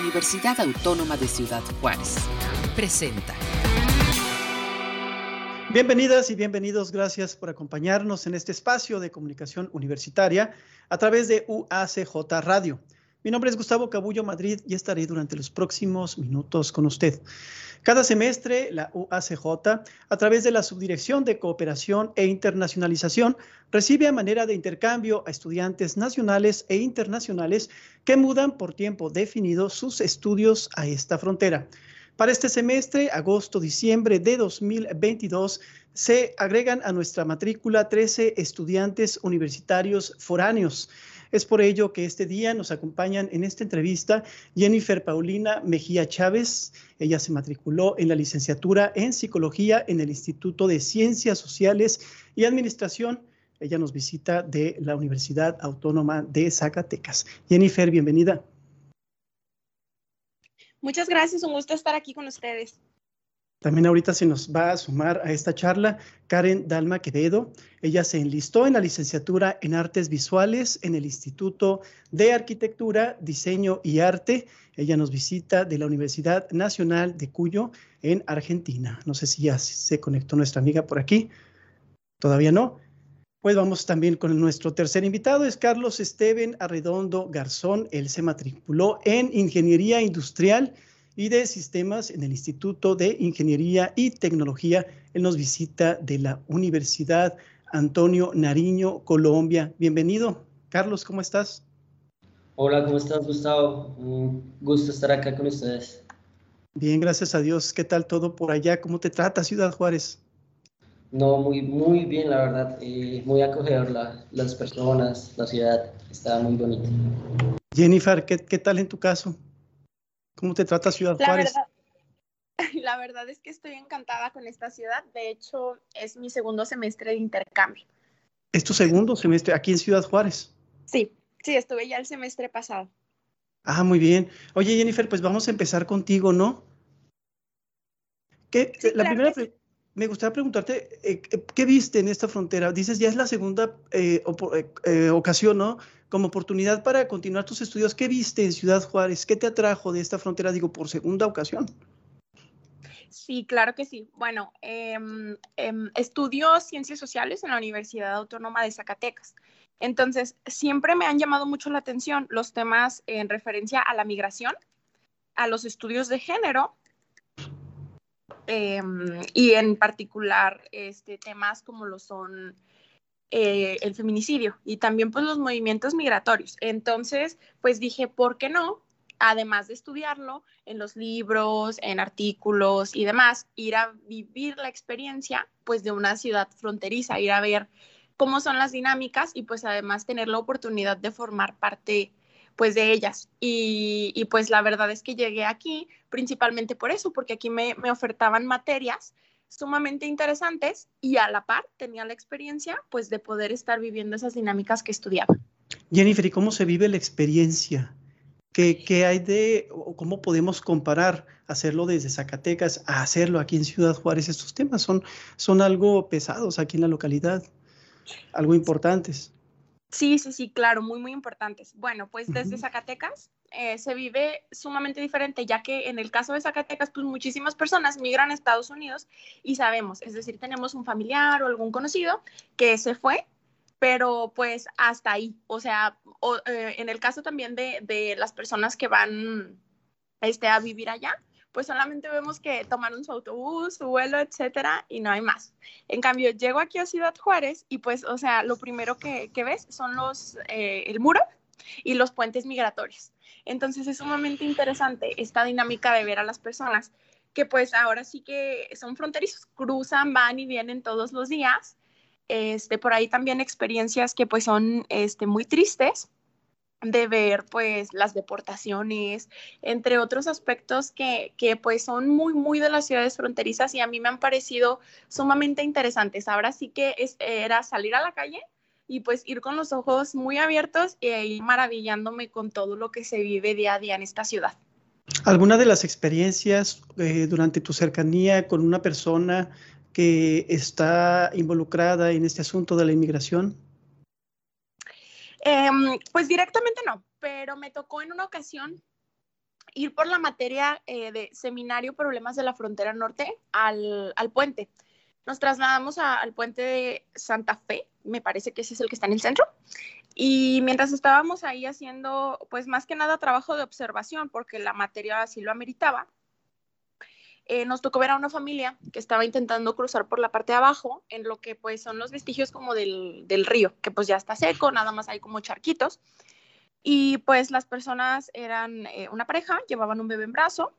Universidad Autónoma de Ciudad Juárez. Presenta. Bienvenidas y bienvenidos, gracias por acompañarnos en este espacio de comunicación universitaria a través de UACJ Radio. Mi nombre es Gustavo Cabullo Madrid y estaré durante los próximos minutos con usted. Cada semestre, la UACJ, a través de la Subdirección de Cooperación e Internacionalización, recibe a manera de intercambio a estudiantes nacionales e internacionales que mudan por tiempo definido sus estudios a esta frontera. Para este semestre, agosto-diciembre de 2022, se agregan a nuestra matrícula 13 estudiantes universitarios foráneos. Es por ello que este día nos acompañan en esta entrevista Jennifer Paulina Mejía Chávez. Ella se matriculó en la licenciatura en Psicología en el Instituto de Ciencias Sociales y Administración. Ella nos visita de la Universidad Autónoma de Zacatecas. Jennifer, bienvenida. Muchas gracias, un gusto estar aquí con ustedes. También ahorita se nos va a sumar a esta charla Karen Dalma Quevedo. Ella se enlistó en la licenciatura en Artes Visuales en el Instituto de Arquitectura, Diseño y Arte. Ella nos visita de la Universidad Nacional de Cuyo en Argentina. No sé si ya se conectó nuestra amiga por aquí. Todavía no. Pues vamos también con nuestro tercer invitado, es Carlos Esteban Arredondo Garzón. Él se matriculó en Ingeniería Industrial y de Sistemas en el Instituto de Ingeniería y Tecnología. Él nos visita de la Universidad Antonio Nariño, Colombia. Bienvenido. Carlos, ¿cómo estás? Hola, ¿cómo estás, Gustavo? Un gusto estar acá con ustedes. Bien, gracias a Dios. ¿Qué tal todo por allá? ¿Cómo te trata Ciudad Juárez? No, muy, muy bien, la verdad. Eh, muy acogedor las personas, la ciudad. Está muy bonita. Jennifer, ¿qué, ¿qué tal en tu caso? ¿Cómo te trata Ciudad la Juárez? Verdad, la verdad es que estoy encantada con esta ciudad. De hecho, es mi segundo semestre de intercambio. ¿Es tu segundo semestre aquí en Ciudad Juárez? Sí, sí, estuve ya el semestre pasado. Ah, muy bien. Oye, Jennifer, pues vamos a empezar contigo, ¿no? ¿Qué, Sí, la claro primera, que sí. Me gustaría preguntarte, eh, ¿qué viste en esta frontera? Dices, ya es la segunda eh, eh, eh, ocasión, ¿no? Como oportunidad para continuar tus estudios. ¿Qué viste en Ciudad Juárez? ¿Qué te atrajo de esta frontera, digo, por segunda ocasión? Sí, claro que sí. Bueno, em, estudio ciencias sociales en la Universidad Autónoma de Zacatecas. Entonces, siempre me han llamado mucho la atención los temas en referencia a la migración, a los estudios de género em, y en particular este, temas como lo son eh, el feminicidio y también pues los movimientos migratorios. Entonces, pues dije, ¿por qué no? Además de estudiarlo en los libros, en artículos y demás, ir a vivir la experiencia pues de una ciudad fronteriza, ir a ver cómo son las dinámicas y pues además tener la oportunidad de formar parte pues de ellas. Y, y pues la verdad es que llegué aquí principalmente por eso, porque aquí me, me ofertaban materias sumamente interesantes y a la par tenía la experiencia pues de poder estar viviendo esas dinámicas que estudiaba. Jennifer, ¿y cómo se vive la experiencia? ¿Qué, qué hay de, o cómo podemos comparar hacerlo desde Zacatecas a hacerlo aquí en Ciudad Juárez? Estos temas son, son algo pesados aquí en la localidad, algo importantes. Sí, sí, sí, claro, muy, muy importantes. Bueno, pues desde. Zacatecas eh, se vive sumamente diferente, ya que en el caso de Zacatecas, pues muchísimas personas migran a Estados Unidos y sabemos, es decir, tenemos un familiar o algún conocido que se fue, pero pues hasta ahí. O sea, o, eh, en el caso también de, de las personas que van este, a vivir allá, pues solamente vemos que tomaron su autobús, su vuelo, etcétera, y no hay más. En cambio, llego aquí a Ciudad Juárez y pues, o sea, lo primero que, ves son los, eh, el muro y los puentes migratorios. Entonces es sumamente interesante esta dinámica de ver a las personas que pues ahora sí que son fronterizos, cruzan, van y vienen todos los días. Este, por ahí también experiencias que pues son este, muy tristes, de ver pues las deportaciones, entre otros aspectos que, que, pues son muy, muy de las ciudades fronterizas y a mí me han parecido sumamente interesantes. Ahora sí que es, era salir a la calle y pues ir con los ojos muy abiertos e ir maravillándome con todo lo que se vive día a día en esta ciudad. ¿Alguna de las experiencias eh, durante tu cercanía con una persona que está involucrada en este asunto de la inmigración? Eh, pues directamente no, pero me tocó en una ocasión ir por la materia eh, de seminario Problemas de la Frontera Norte al, al puente. Nos trasladamos al puente de Santa Fe, me parece que ese es el que está en el centro. Y mientras estábamos ahí haciendo, pues más que nada trabajo de observación, porque la materia así lo ameritaba, eh, nos tocó ver a una familia que estaba intentando cruzar por la parte de abajo, en lo que pues son los vestigios como del, del río, que pues ya está seco, nada más hay como charquitos. Y pues las personas eran eh, una pareja, llevaban un bebé en brazo,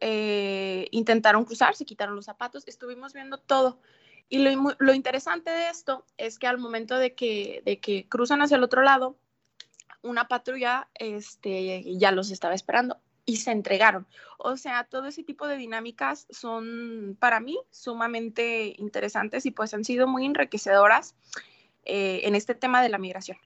eh, intentaron cruzar, se quitaron los zapatos, estuvimos viendo todo. Y lo, lo, interesante de esto es que al momento de que, de que cruzan hacia el otro lado, una patrulla este, ya los estaba esperando y se entregaron. O sea, todo ese tipo de dinámicas son para mí sumamente interesantes y pues han sido muy enriquecedoras eh, en este tema de la migración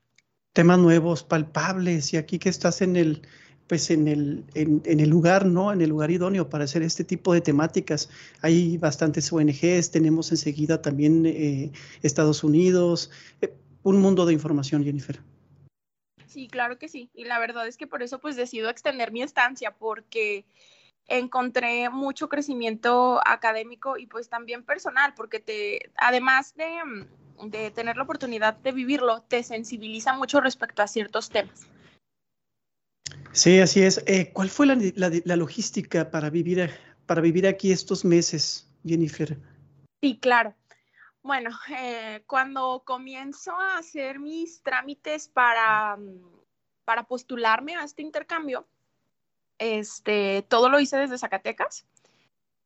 temas nuevos, palpables, y aquí que estás en el, pues en el, en, el lugar, ¿no? En el lugar idóneo para hacer este tipo de temáticas. Hay bastantes ONGs, tenemos enseguida también eh, Estados Unidos, eh, un mundo de información, Jennifer. Sí, claro que sí. Y la verdad es que por eso pues decido extender mi estancia, porque encontré mucho crecimiento académico y pues también personal, porque te, además de de tener la oportunidad de vivirlo, te sensibiliza mucho respecto a ciertos temas. Sí, así es. Eh, ¿Cuál fue la, la, logística para vivir, para vivir aquí estos meses, Jennifer? Sí, claro. Bueno, eh, cuando comienzo a hacer mis trámites para, para postularme a este intercambio, este, todo lo hice desde Zacatecas.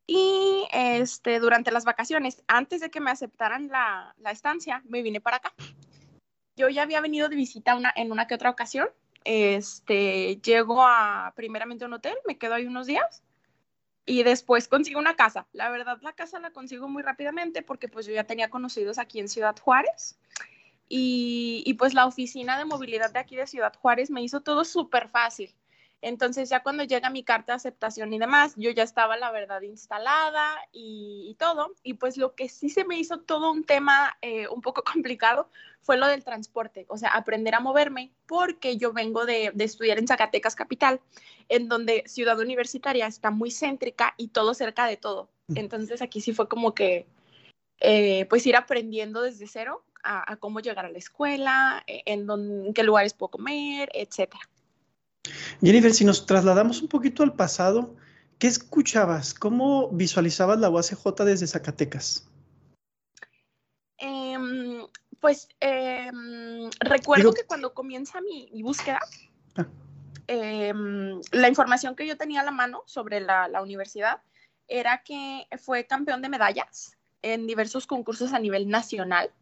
Y este, durante las vacaciones, antes de que me aceptaran la, la estancia, me vine para acá. Yo ya había venido de visita una, en una que otra ocasión. Este, llego a primeramente a un hotel, me quedo ahí unos días y después consigo una casa. La verdad, la casa la consigo muy rápidamente porque pues yo ya tenía conocidos aquí en Ciudad Juárez. Y, y pues la oficina de movilidad de aquí de Ciudad Juárez me hizo todo súper fácil. Entonces ya cuando llega mi carta de aceptación y demás, yo ya estaba la verdad instalada y, todo. Y pues lo que sí se me hizo todo un tema eh, un poco complicado fue lo del transporte, o sea, aprender a moverme, porque yo vengo de, estudiar en Zacatecas Capital, en donde Ciudad Universitaria está muy céntrica y todo cerca de todo. Entonces aquí sí fue como que, eh, pues ir aprendiendo desde cero a, cómo llegar a la escuela, eh, en, en qué lugares puedo comer, etcétera. Jennifer, si nos trasladamos un poquito al pasado, ¿qué escuchabas? ¿Cómo visualizabas la UACJ desde Zacatecas? Em, pues em, recuerdo que cuando comienza mi, búsqueda, ah. em, la información que yo tenía a la mano sobre la, la universidad era que fue campeón de medallas en diversos concursos a nivel nacional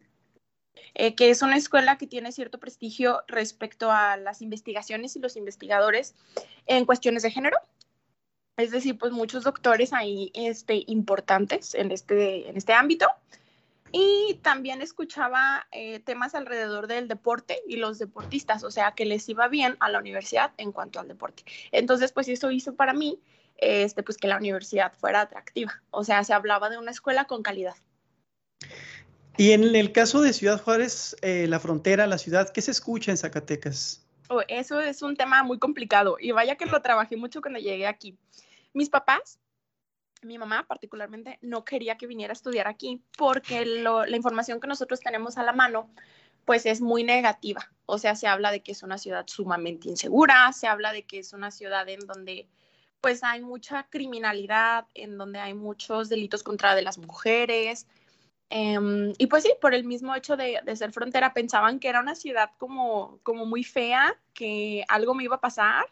eh, que es una escuela que tiene cierto prestigio respecto a las investigaciones y los investigadores en cuestiones de género. Es decir, pues muchos doctores ahí este, importantes en este, en este ámbito. Y también escuchaba eh, temas alrededor del deporte y los deportistas, o sea, que les iba bien a la universidad en cuanto al deporte. Entonces, pues eso hizo para mí este, pues que la universidad fuera atractiva. O sea, se hablaba de una escuela con calidad. Y en el caso de Ciudad Juárez, eh, la frontera, la ciudad, ¿qué se escucha en Zacatecas? Oh, eso es un tema muy complicado y vaya que lo trabajé mucho cuando llegué aquí. Mis papás, mi mamá particularmente, no quería que viniera a estudiar aquí porque la información que nosotros tenemos a la mano pues es muy negativa. O sea, se habla de que es una ciudad sumamente insegura, se habla de que es una ciudad en donde pues hay mucha criminalidad, en donde hay muchos delitos contra de las mujeres, Em, y pues sí, por el mismo hecho de, ser frontera, pensaban que era una ciudad como, como muy fea, que algo me iba a pasar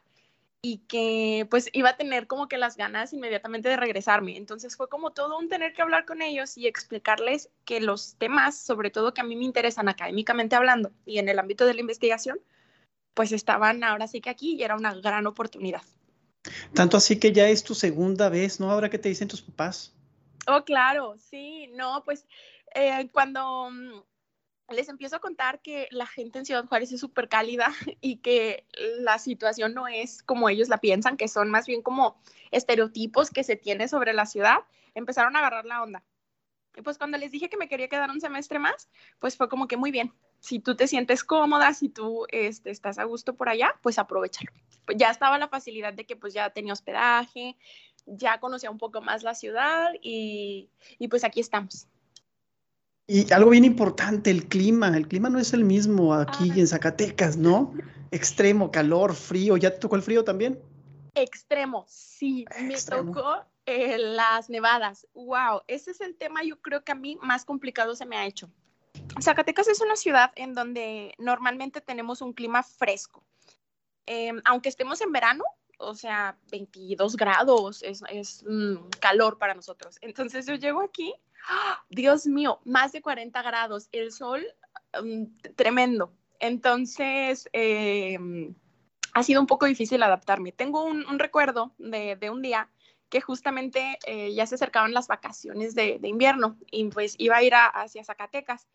y que pues iba a tener como que las ganas inmediatamente de regresarme. Entonces fue como todo un tener que hablar con ellos y explicarles que los temas, sobre todo que a mí me interesan académicamente hablando y en el ámbito de la investigación, pues estaban ahora sí que aquí y era una gran oportunidad. Tanto así que ya es tu segunda vez, ¿no? Ahora que te dicen tus papás. Oh, claro, sí, no, pues eh, cuando mm, les empiezo a contar que la gente en Ciudad Juárez es súper cálida y que la situación no es como ellos la piensan, que son más bien como estereotipos que se tiene sobre la ciudad, empezaron a agarrar la onda. Y pues cuando les dije que me quería quedar un semestre más, pues fue como que muy bien, si tú te sientes cómoda, si tú este, estás a gusto por allá, pues aprovechalo. Pues ya estaba la facilidad de que pues ya tenía hospedaje, ya conocía un poco más la ciudad y, y pues aquí estamos. Y algo bien importante, el clima. El clima no es el mismo aquí en Zacatecas, ¿no? Extremo, calor, frío. ¿Ya te tocó el frío también? Extremo, sí. Me tocó eh, las nevadas. Wow, ese es el tema yo creo que a mí más complicado se me ha hecho. Zacatecas es una ciudad en donde normalmente tenemos un clima fresco. Em, aunque estemos en verano, o sea, 22 grados es, es mm, calor para nosotros. Entonces yo llego aquí Dios mío, más de 40 grados, el sol mm, tremendo. Entonces, em, ha sido un poco difícil adaptarme. Tengo un, recuerdo de, un día que justamente eh, ya se acercaban las vacaciones de, invierno y pues iba a ir hacia Zacatecas.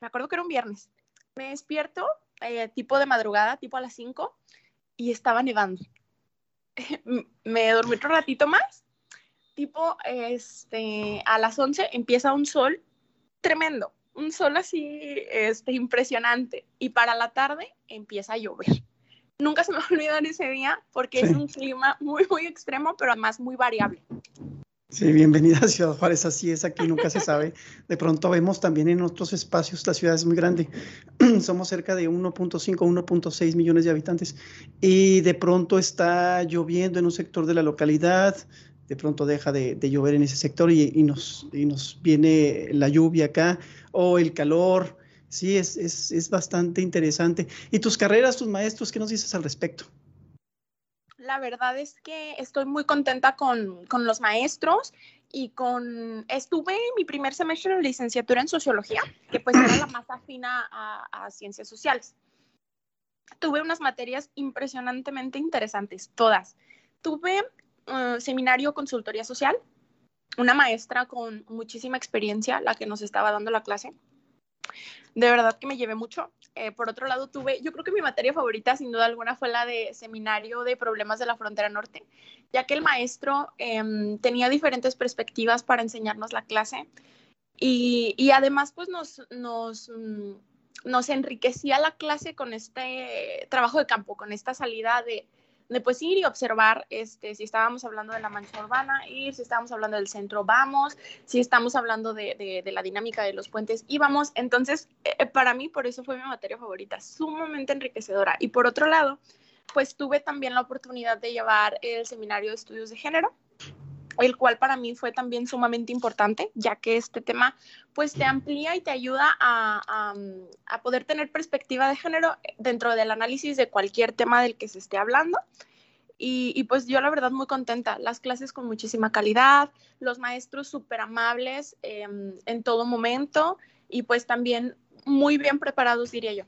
Me acuerdo que era un viernes. Me despierto eh, tipo de madrugada, tipo a las 5 y estaba nevando. me dormí otro ratito más tipo, este, a las 11 empieza un sol tremendo, un sol así, este, impresionante. Y para la tarde empieza a llover. Nunca se me va a olvidar ese día porque es un clima muy, muy extremo, pero además muy variable. Sí, bienvenida a Ciudad Juárez, así es, aquí nunca se sabe. De pronto vemos también en otros espacios, la ciudad es muy grande, somos cerca de 1.5, 1.6 millones de habitantes y de pronto está lloviendo en un sector de la localidad, de pronto deja de, llover en ese sector y, nos, nos viene la lluvia acá o el calor. Sí, es, es, bastante interesante. ¿Y tus carreras, tus maestros, qué nos dices al respecto? La verdad es que estoy muy contenta con, los maestros y con, estuve en mi primer semestre de licenciatura en sociología, que pues era la más afina a, ciencias sociales. Tuve unas materias impresionantemente interesantes, todas. Tuve eh, seminario consultoría social, una maestra con muchísima experiencia, la que nos estaba dando la clase. De verdad que me llevé mucho. Eh, por otro lado, tuve, yo creo que mi materia favorita, sin duda alguna, fue la de seminario de problemas de la frontera norte, ya que el maestro em, tenía diferentes perspectivas para enseñarnos la clase y, y además, pues nos, nos, mm, nos enriquecía la clase con este trabajo de campo, con esta salida de, de pues ir y observar este, si estábamos hablando de la mancha urbana, ir, si estábamos hablando del centro, vamos, si estamos hablando de, la dinámica de los puentes, íbamos. Entonces, eh, para mí, por eso fue mi materia favorita, sumamente enriquecedora. Y por otro lado, pues tuve también la oportunidad de llevar el seminario de estudios de género, el cual para mí fue también sumamente importante, ya que este tema pues te amplía y te ayuda a, poder tener perspectiva de género dentro del análisis de cualquier tema del que se esté hablando. Y, pues yo la verdad muy contenta, las clases con muchísima calidad, los maestros súper amables em, en todo momento y pues también muy bien preparados, diría yo.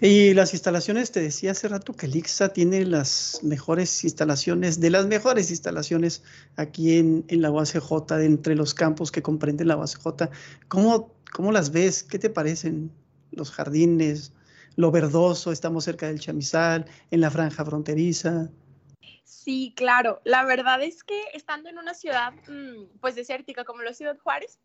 Y las instalaciones, te decía hace rato que el tiene las mejores instalaciones, de las mejores instalaciones aquí en, la UACJ, entre los campos que comprenden la UACJ. ¿Cómo, ¿Cómo las ves? ¿Qué te parecen los jardines, lo verdoso? Estamos cerca del chamizal, en la franja fronteriza. Sí, claro. La verdad es que estando en una ciudad mm, pues desértica como la Ciudad Juárez,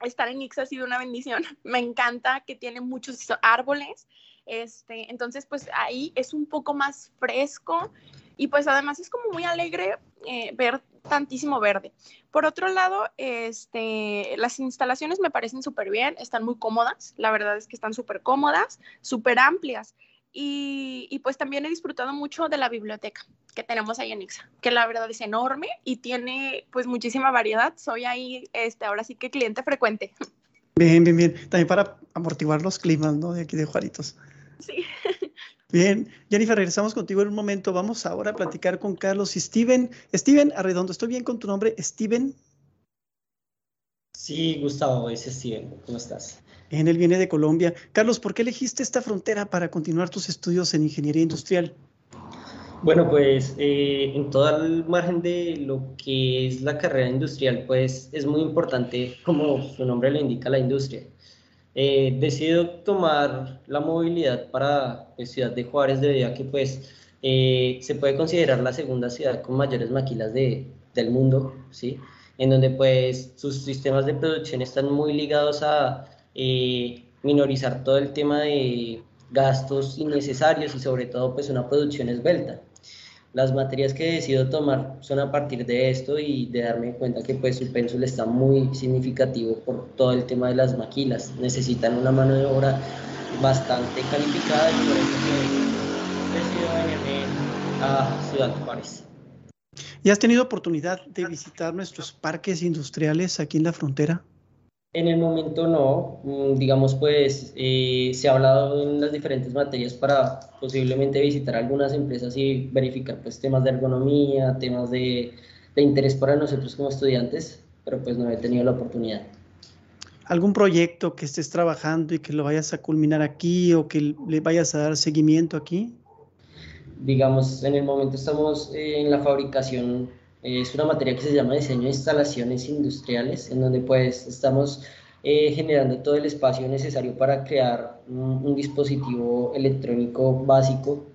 estar en Ix ha sido una bendición. Me encanta que tiene muchos árboles, este, entonces, pues ahí es un poco más fresco y pues además es como muy alegre eh, ver tantísimo verde. Por otro lado, este, las instalaciones me parecen súper bien, están muy cómodas, la verdad es que están súper cómodas, súper amplias. Y, pues también he disfrutado mucho de la biblioteca que tenemos ahí en Ixa, que la verdad es enorme y tiene pues muchísima variedad. Soy ahí, este, ahora sí que cliente frecuente. Bien, bien, bien. También para amortiguar los climas, ¿no? De aquí de Juaritos. Sí. Bien, Jennifer, regresamos contigo en un momento. Vamos ahora a platicar con Carlos y Steven. Steven Arredondo, ¿estoy bien con tu nombre? Steven. Sí, Gustavo, es Steven. ¿Cómo estás? En él viene de Colombia. Carlos, ¿por qué elegiste esta frontera para continuar tus estudios en ingeniería industrial? Bueno, pues eh, en todo el margen de lo que es la carrera industrial, pues es muy importante, como su nombre le indica, la industria. Eh, decido tomar la movilidad para pues, Ciudad de Juárez debido a que pues eh, se puede considerar la segunda ciudad con mayores maquilas de, del mundo, ¿sí? En donde pues sus sistemas de producción están muy ligados a, eh, minorizar todo el tema de gastos innecesarios y sobre todo pues una producción esbelta. Las materias que decido tomar son a partir de esto y de darme cuenta que pues su pénsul está muy significativo por todo el tema de las maquilas. Necesitan una mano de obra bastante calificada y por eso decido venirme a Ciudad Juárez. ¿Y has tenido oportunidad de visitar nuestros parques industriales aquí en la frontera? En el momento no, mm, digamos pues eh, se ha hablado en las diferentes materias para posiblemente visitar algunas empresas y verificar pues temas de ergonomía, temas de, de interés para nosotros como estudiantes, pero pues no he tenido la oportunidad. ¿Algún proyecto que estés trabajando y que lo vayas a culminar aquí o que le vayas a dar seguimiento aquí? Digamos, en el momento estamos eh, en la fabricación es una materia que se llama diseño de instalaciones industriales, en donde pues estamos eh, generando todo el espacio necesario para crear un, dispositivo electrónico básico.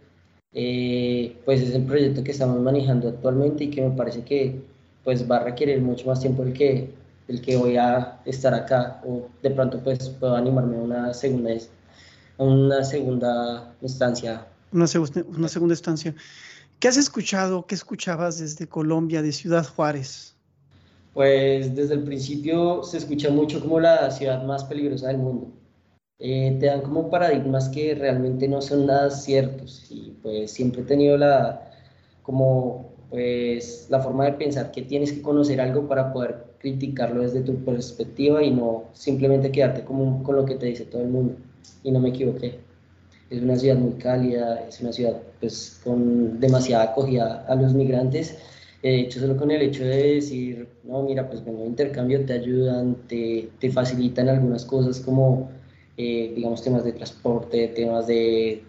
Eh, pues es el proyecto que estamos manejando actualmente y que me parece que pues va a requerir mucho más tiempo el que, el que voy a estar acá o de pronto pues puedo animarme a una segunda, una segunda instancia. Una, segunda, una segunda instancia. ¿Qué has escuchado? ¿Qué escuchabas desde Colombia, de Ciudad Juárez? Pues desde el principio se escucha mucho como la ciudad más peligrosa del mundo. Eh, te dan como paradigmas que realmente no son nada ciertos y pues siempre he tenido la como pues la forma de pensar que tienes que conocer algo para poder criticarlo desde tu perspectiva y no simplemente quedarte como con lo que te dice todo el mundo y no me equivoqué es una ciudad muy cálida, es una ciudad pues, con demasiada acogida a los migrantes. De hecho, solo con el hecho de decir, no, mira, pues de intercambio, te ayudan, te, te facilitan algunas cosas como, eh, digamos, temas de transporte, temas de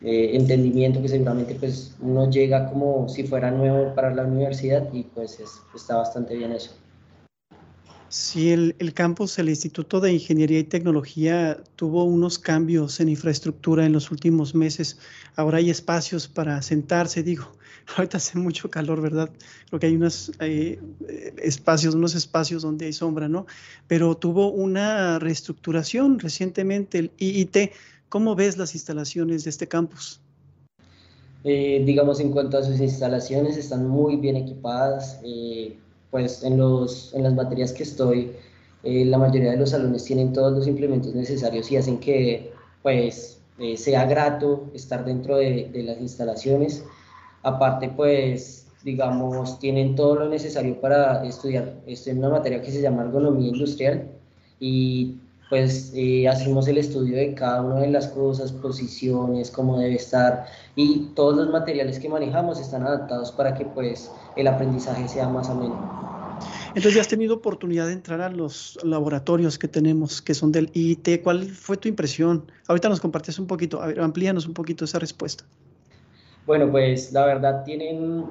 entendimiento, que seguramente pues uno llega como si fuera nuevo para la universidad y pues está bastante bien eso. Sí, el, campus, el Instituto de Ingeniería y Tecnología tuvo unos cambios en infraestructura en los últimos meses. Ahora hay espacios para sentarse, digo. Ahorita hace mucho calor, ¿verdad? Creo que hay unos eh, espacios, unos espacios donde hay sombra, ¿no? Pero tuvo una reestructuración recientemente el IIT. ¿Cómo ves las instalaciones de este campus? Eh, digamos, en cuanto a sus instalaciones, están muy bien equipadas. Eh, pues en, los, en las materias que estoy, eh, la mayoría de los salones tienen todos los implementos necesarios y hacen que pues eh, sea grato estar dentro de, de, las instalaciones. Aparte, pues, digamos, tienen todo lo necesario para estudiar. Estoy en una materia que se llama ergonomía industrial y pues eh, hacemos el estudio de cada una de las cosas, posiciones, cómo debe estar y todos los materiales que manejamos están adaptados para que pues el aprendizaje sea más ameno. Entonces, ya has tenido oportunidad de entrar a los laboratorios que tenemos, que son del IIT. ¿Cuál fue tu impresión? Ahorita nos compartes un poquito, a ver, amplíanos un poquito esa respuesta. Bueno, pues la verdad tienen,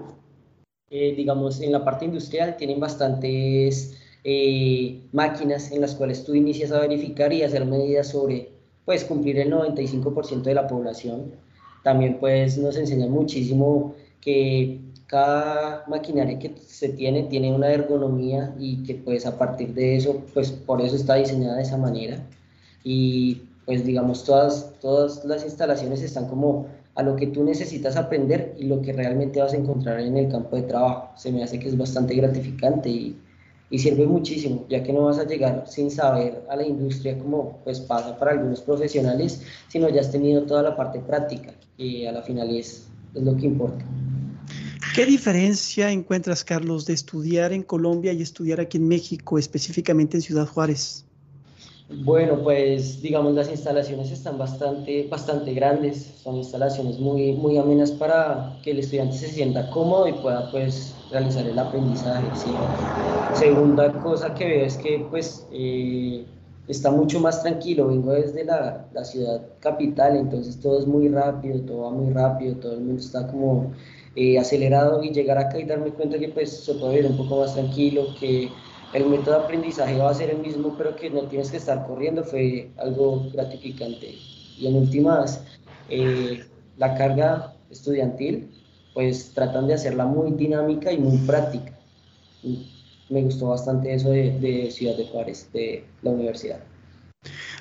eh, digamos, en la parte industrial tienen bastantes eh, máquinas en las cuales tú inicias a verificar y hacer medidas sobre, pues, cumplir el 95% de la población. También, pues, nos enseñan muchísimo que cada maquinaria que se tiene tiene una ergonomía y que pues a partir de eso, pues por eso está diseñada de esa manera. Y pues digamos, todas, todas las instalaciones están como a lo que tú necesitas aprender y lo que realmente vas a encontrar en el campo de trabajo. Se me hace que es bastante gratificante y, y sirve muchísimo, ya que no vas a llegar sin saber a la industria como pues pasa para algunos profesionales, sino ya has tenido toda la parte práctica y a la final es, es lo que importa. ¿Qué diferencia encuentras, Carlos, de estudiar en Colombia y estudiar aquí en México, específicamente en Ciudad Juárez? Bueno, pues digamos las instalaciones están bastante, bastante grandes, son instalaciones muy, muy amenas para que el estudiante se sienta cómodo y pueda pues realizar el aprendizaje. Segunda cosa que veo es que pues eh, está mucho más tranquilo, vengo desde la, la ciudad capital, entonces todo es muy rápido, todo va muy rápido, todo el mundo está como eh, acelerado. Y llegar acá y darme cuenta que pues se puede ir un poco más tranquilo, que el método de aprendizaje va a ser el mismo, pero que no tienes que estar corriendo, fue algo gratificante. Y en últimas, eh, la carga estudiantil, pues tratan de hacerla muy dinámica y muy práctica. me gustó bastante eso de, de Ciudad de Juárez, de la universidad.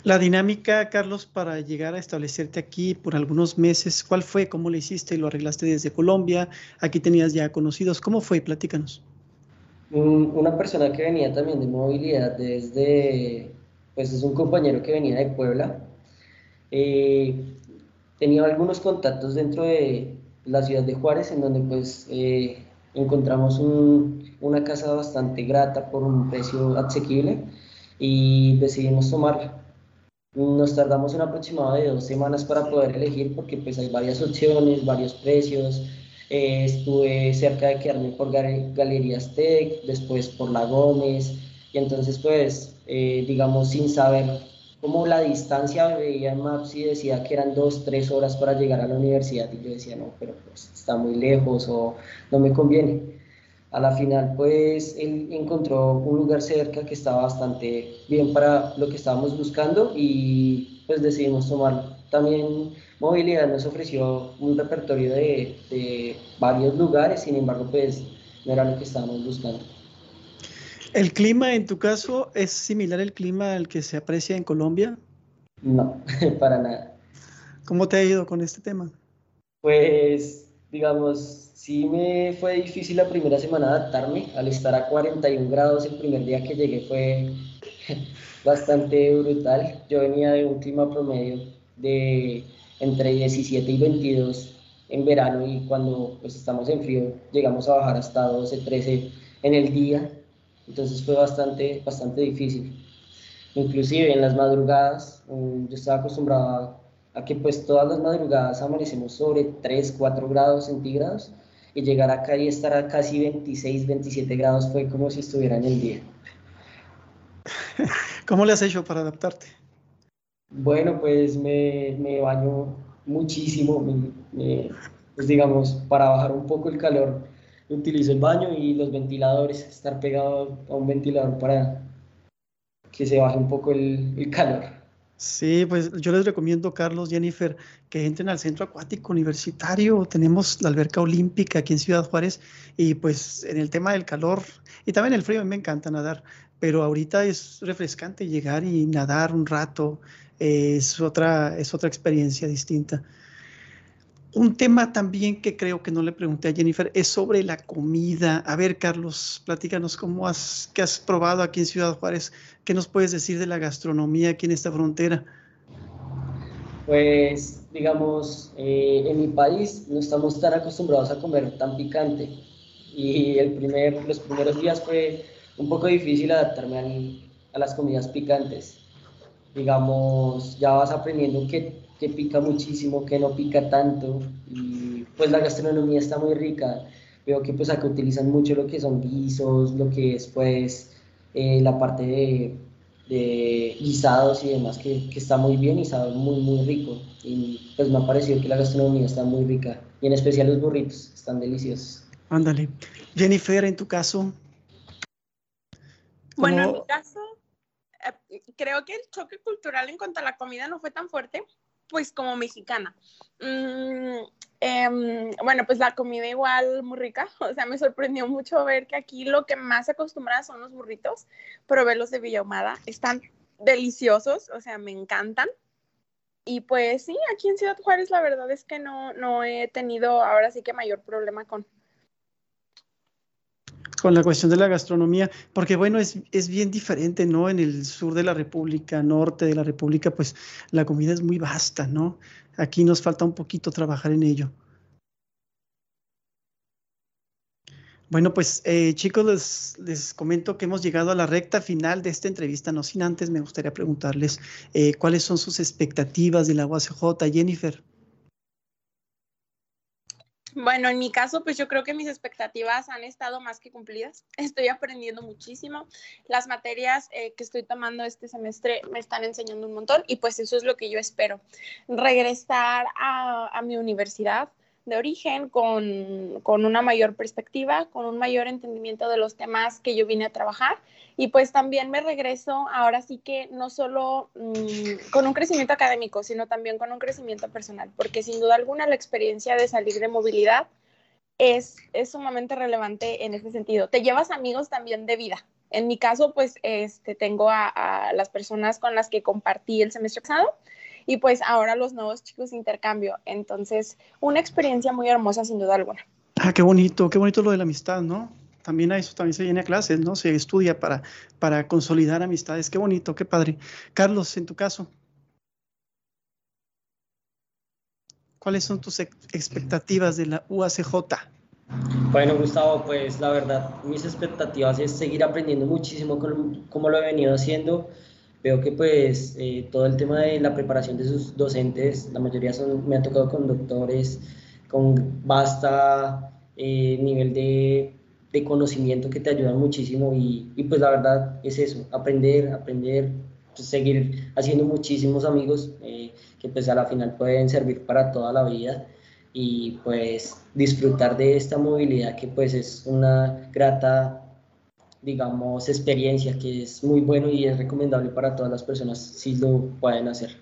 La dinámica, Carlos, para llegar a establecerte aquí por algunos meses, ¿cuál fue? ¿Cómo lo hiciste? ¿Lo arreglaste desde Colombia? ¿Aquí tenías ya conocidos? ¿Cómo fue? Platícanos. Una persona que venía también de movilidad desde, pues es un compañero que venía de Puebla. Eh, tenía algunos contactos dentro de la ciudad de Juárez, en donde pues eh, encontramos una casa bastante grata por un precio asequible y decidimos tomarla. Nos tardamos un aproximado de dos semanas para poder elegir porque pues hay varias opciones, varios precios. Eh, estuve cerca de quedarme por Galerías Tech, después por La Gómez y entonces pues eh, digamos sin saber cómo la distancia veía en Maps y decía que eran dos, tres horas para llegar a la universidad y yo decía no, pero pues está muy lejos o no me conviene a la final pues él encontró un lugar cerca que estaba bastante bien para lo que estábamos buscando y pues decidimos tomarlo. También Movilidad nos ofreció un repertorio de, de varios lugares, sin embargo pues no era lo que estábamos buscando. ¿El clima en tu caso es similar al clima al que se aprecia en Colombia? No, para nada. ¿Cómo te ha ido con este tema? Pues digamos, Sí me fue difícil la primera semana adaptarme, al estar a 41 grados el primer día que llegué fue bastante brutal. Yo venía de un clima promedio de entre 17 y 22 en verano y cuando pues estamos en frío llegamos a bajar hasta 12, 13 en el día, entonces fue bastante, bastante difícil. Inclusive en las madrugadas, mm, yo estaba acostumbrado a que pues todas las madrugadas amanecemos sobre 3, 4 grados centígrados y llegar acá y estar a casi 26, 27 grados fue como si estuviera en el día. ¿Cómo le has hecho para adaptarte? Bueno, pues me, me baño muchísimo, pues digamos, para bajar un poco el calor, utilizo el baño y los ventiladores, estar pegado a un ventilador para que se baje un poco el, el calor. Sí, pues yo les recomiendo, Carlos, Jennifer, que entren al centro acuático universitario. Tenemos la alberca olímpica aquí en Ciudad Juárez y pues en el tema del calor y también el frío, a mí me encanta nadar, pero ahorita es refrescante llegar y nadar un rato, es, otra, es otra experiencia distinta. Un tema también que creo que no le pregunté a Jennifer es sobre la comida. A ver, Carlos, platícanos cómo has, qué has probado aquí en Ciudad Juárez. ¿Qué nos puedes decir de la gastronomía aquí en esta frontera? Pues, digamos, eh, en mi país no estamos tan acostumbrados a comer tan picante. Y el primer, los primeros días fue un poco difícil adaptarme a las comidas picantes. Digamos, ya vas aprendiendo que que pica muchísimo, que no pica tanto y pues la gastronomía está muy rica. Veo que pues acá utilizan mucho lo que son guisos, lo que es pues eh, la parte de, de, guisados y demás que, que, está muy bien y sabe muy muy rico y pues me ha parecido que la gastronomía está muy rica y en especial los burritos están deliciosos. Ándale. Jennifer, en tu caso. Bueno, en mi caso, creo que el choque cultural en cuanto a la comida no fue tan fuerte pues como mexicana. Mm, em, bueno, pues la comida igual muy rica, o sea, me sorprendió mucho ver que aquí lo que más se acostumbra son los burritos, probé los de Villahumada, están deliciosos, o sea, me encantan. Y pues sí, aquí en Ciudad Juárez la verdad es que no, no he tenido ahora sí que mayor problema con, con la cuestión de la gastronomía, porque bueno, es, es, bien diferente, ¿no? En el sur de la República, norte de la República, pues la comida es muy vasta, ¿no? Aquí nos falta un poquito trabajar en ello. Bueno, pues eh, chicos, les, les, comento que hemos llegado a la recta final de esta entrevista, no sin antes me gustaría preguntarles eh, cuáles son sus expectativas de la UACJ, Jennifer. Bueno, en mi caso, pues yo creo que mis expectativas han estado más que cumplidas. Estoy aprendiendo muchísimo. Las materias eh, que estoy tomando este semestre me están enseñando un montón y pues eso es lo que yo espero. Regresar a, a mi universidad, de origen, con, con, una mayor perspectiva, con un mayor entendimiento de los temas que yo vine a trabajar. Y pues también me regreso ahora sí que no solo mmm, con un crecimiento académico, sino también con un crecimiento personal, porque sin duda alguna la experiencia de salir de movilidad es, es sumamente relevante en ese sentido. Te llevas amigos también de vida, En mi caso, pues este, tengo a las personas con las que compartí el semestre pasado y pues ahora los nuevos chicos de intercambio. Entonces, una experiencia muy hermosa sin duda alguna. Ah, qué bonito, qué bonito lo de la amistad, ¿no? También a eso también se viene a clases, ¿no? Se estudia para, para consolidar amistades. Qué bonito, qué padre. Carlos, en tu caso. ¿Cuáles son tus expectativas de la UACJ? Bueno, Gustavo, pues la verdad, mis expectativas es seguir aprendiendo muchísimo como, lo he venido haciendo. Veo que pues eh, todo el tema de la preparación de sus docentes, la mayoría son, me han tocado con doctores con basta eh, nivel de, de, conocimiento que te ayudan muchísimo y, y, pues la verdad es eso, aprender, aprender, pues, seguir haciendo muchísimos amigos eh, que pues a la final pueden servir para toda la vida y pues disfrutar de esta movilidad que pues es una grata digamos experiencia que es muy bueno y es recomendable para todas las personas si lo pueden hacer.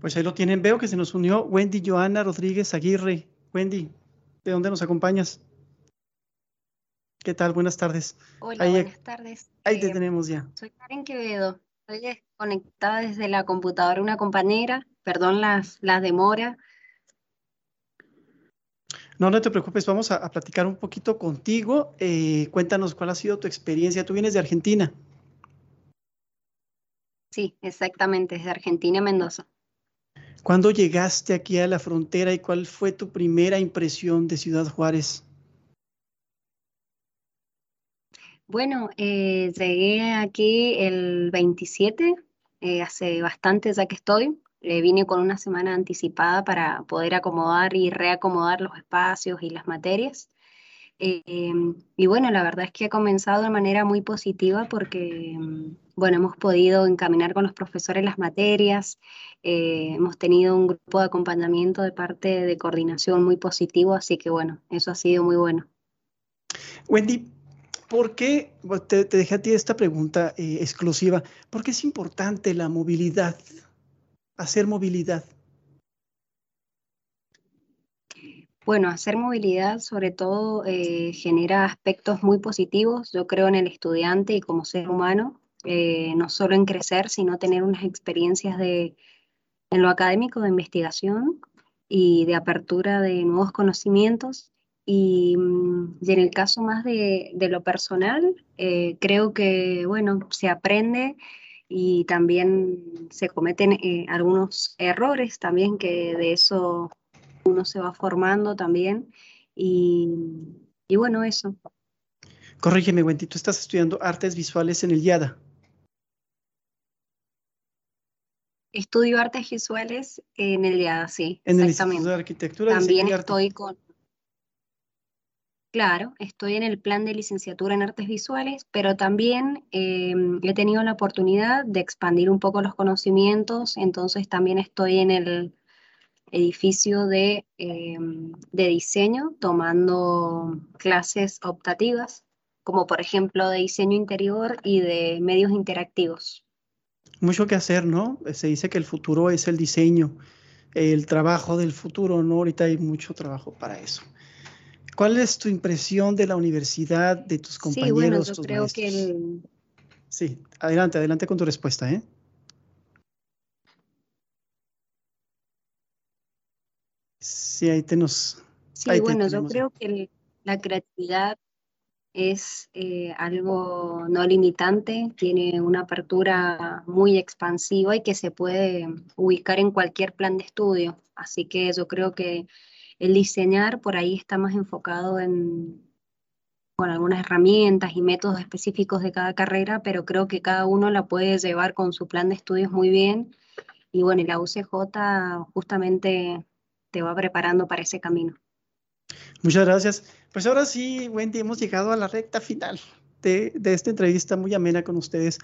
Pues ahí lo tienen, veo que se nos unió Wendy Joana Rodríguez Aguirre. Wendy, ¿de dónde nos acompañas? ¿Qué tal? Buenas tardes. Hola, buenas tardes. Ahí te eh, tenemos ya. Soy Karen Quevedo. Estoy conectada desde la computadora una compañera. Perdón las, las demoras. No, no te preocupes, vamos a, platicar un poquito contigo. Eh, cuéntanos cuál ha sido tu experiencia. Tú vienes de Argentina. Sí, exactamente, desde Argentina, Mendoza. ¿Cuándo llegaste aquí a la frontera y cuál fue tu primera impresión de Ciudad Juárez? Bueno, eh, llegué aquí el 27, eh, hace bastante ya que estoy. Eh, vine con una semana anticipada para poder acomodar y reacomodar los espacios y las materias. y bueno, la verdad es que ha comenzado de manera muy positiva porque mm, bueno, hemos podido encaminar con los profesores las materias, eh, hemos tenido un grupo de acompañamiento de parte de coordinación muy positivo, así que bueno, eso ha sido muy bueno. Wendy, ¿por qué, te, dejé a ti esta pregunta eh, exclusiva, ¿por qué es importante la movilidad, hacer movilidad? Bueno, hacer movilidad sobre todo eh, genera aspectos muy positivos, yo creo, en el estudiante y como ser humano. Eh, no solo en crecer, sino tener unas experiencias de, en lo académico de investigación y de apertura de nuevos conocimientos. Y, mm, en el caso más de, lo personal, eh, creo que, bueno, se aprende y también se cometen eh, algunos errores también, que de eso uno se va formando también. Y, y bueno, eso. Corrígeme, Wendy, tú estás estudiando artes visuales en el IADA. Estudio artes visuales en el IADA, sí. En el Instituto de Arquitectura. También estoy con... Claro, estoy en el plan de licenciatura en artes visuales, pero también em, he tenido la oportunidad de expandir un poco los conocimientos, entonces también estoy en el edificio de, em, de diseño tomando clases optativas, como por ejemplo de diseño interior y de medios interactivos mucho que hacer, ¿no? Se dice que el futuro es el diseño, el trabajo del futuro, ¿no? Ahorita hay mucho trabajo para eso. ¿Cuál es tu impresión de la universidad, de tus compañeros? Sí, bueno, yo creo que Sí, adelante, adelante con tu respuesta, ¿eh? Sí, ahí te nos... Sí, bueno, yo creo que la creatividad es eh, algo no limitante, tiene una apertura muy expansiva y que se puede ubicar en cualquier plan de estudio. Así que yo creo que el diseñar por ahí está más enfocado en con algunas herramientas y métodos específicos de cada carrera, pero creo que cada uno la puede llevar con su plan de estudios muy bien. Y bueno, la UCJ justamente te va preparando para ese camino. Muchas gracias. Pues ahora sí, Wendy, hemos llegado a la recta final de, esta entrevista muy amena con ustedes.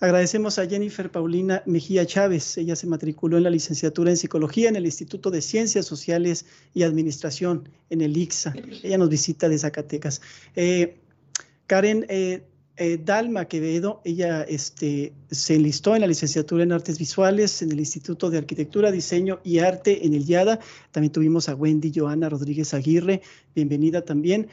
Agradecemos a Jennifer Paulina Mejía Chávez. Ella se matriculó en la licenciatura en Psicología en el Instituto de Ciencias Sociales y Administración, en el ICSA. Ella nos visita de Zacatecas. Eh, Karen eh, eh, Dalma Quevedo, ella este, se enlistó en la licenciatura en Artes Visuales en el Instituto de Arquitectura, Diseño y Arte en el IADA. También tuvimos a Wendy Joana Rodríguez Aguirre, bienvenida también.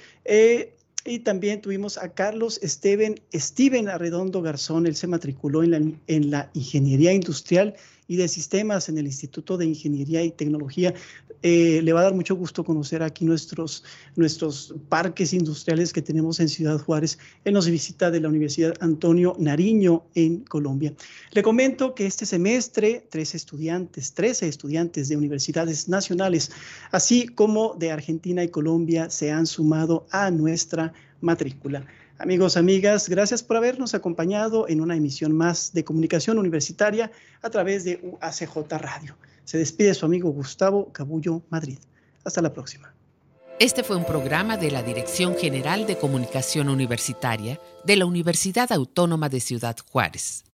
Y también tuvimos a Carlos Steven, Steven Arredondo Garzón, él se matriculó en la, en la Ingeniería Industrial y de Sistemas en el Instituto de Ingeniería y Tecnología. Eh, le va a dar mucho gusto conocer aquí nuestros, nuestros parques industriales que tenemos en Ciudad Juárez. Él nos visita de la Universidad Antonio Nariño en Colombia. Le comento que este semestre, tres estudiantes, 13 estudiantes de universidades nacionales, así como de Argentina y Colombia, se han sumado a nuestra matrícula. Amigos, amigas, gracias por habernos acompañado en una emisión más de comunicación universitaria a través de UACJ Radio. Se despide su amigo Gustavo Cabullo Madrid. Hasta la próxima. Este fue un programa de la Dirección General de Comunicación Universitaria de la Universidad Autónoma de Ciudad Juárez.